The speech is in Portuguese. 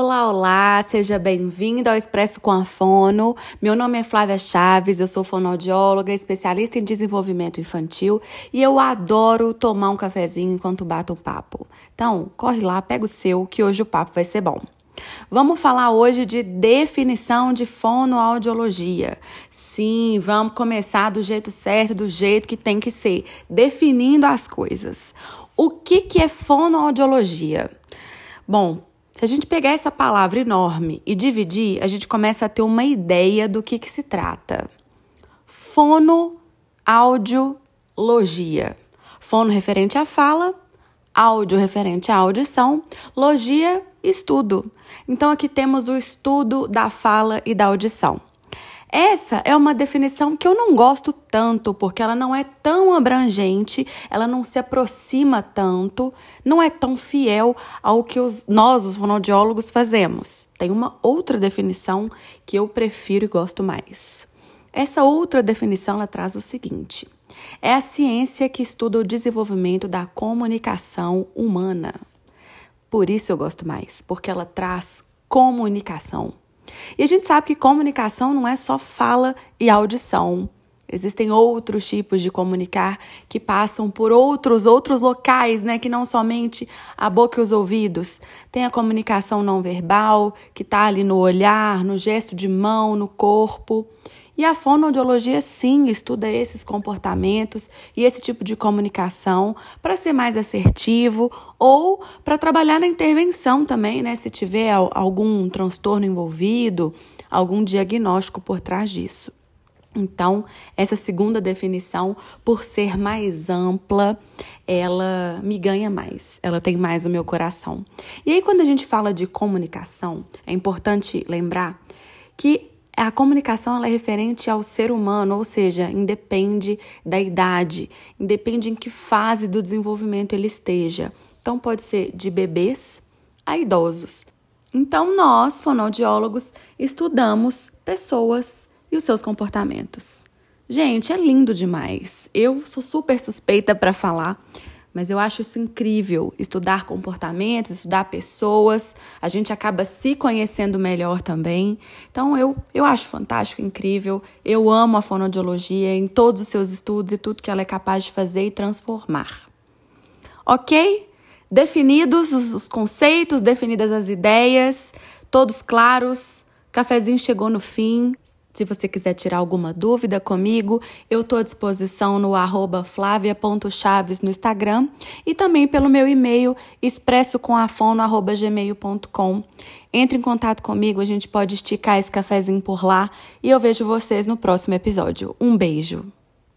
Olá, olá, seja bem-vindo ao Expresso com a Fono. Meu nome é Flávia Chaves, eu sou fonoaudióloga, especialista em desenvolvimento infantil e eu adoro tomar um cafezinho enquanto bato um papo. Então, corre lá, pega o seu, que hoje o papo vai ser bom. Vamos falar hoje de definição de fonoaudiologia. Sim, vamos começar do jeito certo, do jeito que tem que ser, definindo as coisas. O que, que é fonoaudiologia? Bom, se a gente pegar essa palavra enorme e dividir, a gente começa a ter uma ideia do que, que se trata. Fonoaudiologia. Fono referente à fala, áudio referente à audição, logia, estudo. Então aqui temos o estudo da fala e da audição. Essa é uma definição que eu não gosto tanto, porque ela não é tão abrangente, ela não se aproxima tanto, não é tão fiel ao que os, nós, os fonoaudiólogos, fazemos. Tem uma outra definição que eu prefiro e gosto mais. Essa outra definição ela traz o seguinte: é a ciência que estuda o desenvolvimento da comunicação humana. Por isso eu gosto mais, porque ela traz comunicação. E a gente sabe que comunicação não é só fala e audição. Existem outros tipos de comunicar que passam por outros outros locais, né, que não somente a boca e os ouvidos. Tem a comunicação não verbal, que está ali no olhar, no gesto de mão, no corpo. E a fonoaudiologia, sim, estuda esses comportamentos e esse tipo de comunicação para ser mais assertivo ou para trabalhar na intervenção também, né? Se tiver algum transtorno envolvido, algum diagnóstico por trás disso. Então, essa segunda definição, por ser mais ampla, ela me ganha mais, ela tem mais o meu coração. E aí, quando a gente fala de comunicação, é importante lembrar que a comunicação ela é referente ao ser humano, ou seja, independe da idade, independe em que fase do desenvolvimento ele esteja. Então, pode ser de bebês a idosos. Então, nós, fonoaudiólogos, estudamos pessoas e os seus comportamentos. Gente, é lindo demais. Eu sou super suspeita para falar, mas eu acho isso incrível. Estudar comportamentos, estudar pessoas, a gente acaba se conhecendo melhor também. Então eu, eu acho fantástico, incrível. Eu amo a fonoaudiologia em todos os seus estudos e tudo que ela é capaz de fazer e transformar. Ok? Definidos os, os conceitos, definidas as ideias, todos claros. Cafezinho chegou no fim. Se você quiser tirar alguma dúvida comigo, eu estou à disposição no arroba no Instagram e também pelo meu e-mail expressocomafono.gmail.com. Entre em contato comigo, a gente pode esticar esse cafezinho por lá e eu vejo vocês no próximo episódio. Um beijo!